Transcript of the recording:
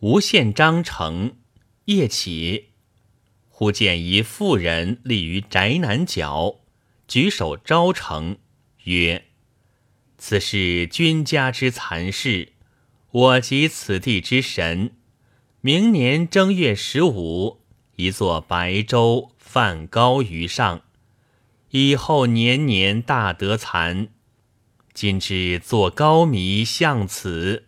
吴县章程，夜起，忽见一妇人立于宅南角，举手招城，曰：“此是君家之残事，我及此地之神。明年正月十五，一座白粥饭高于上，以后年年大得残。今之作高迷向此。”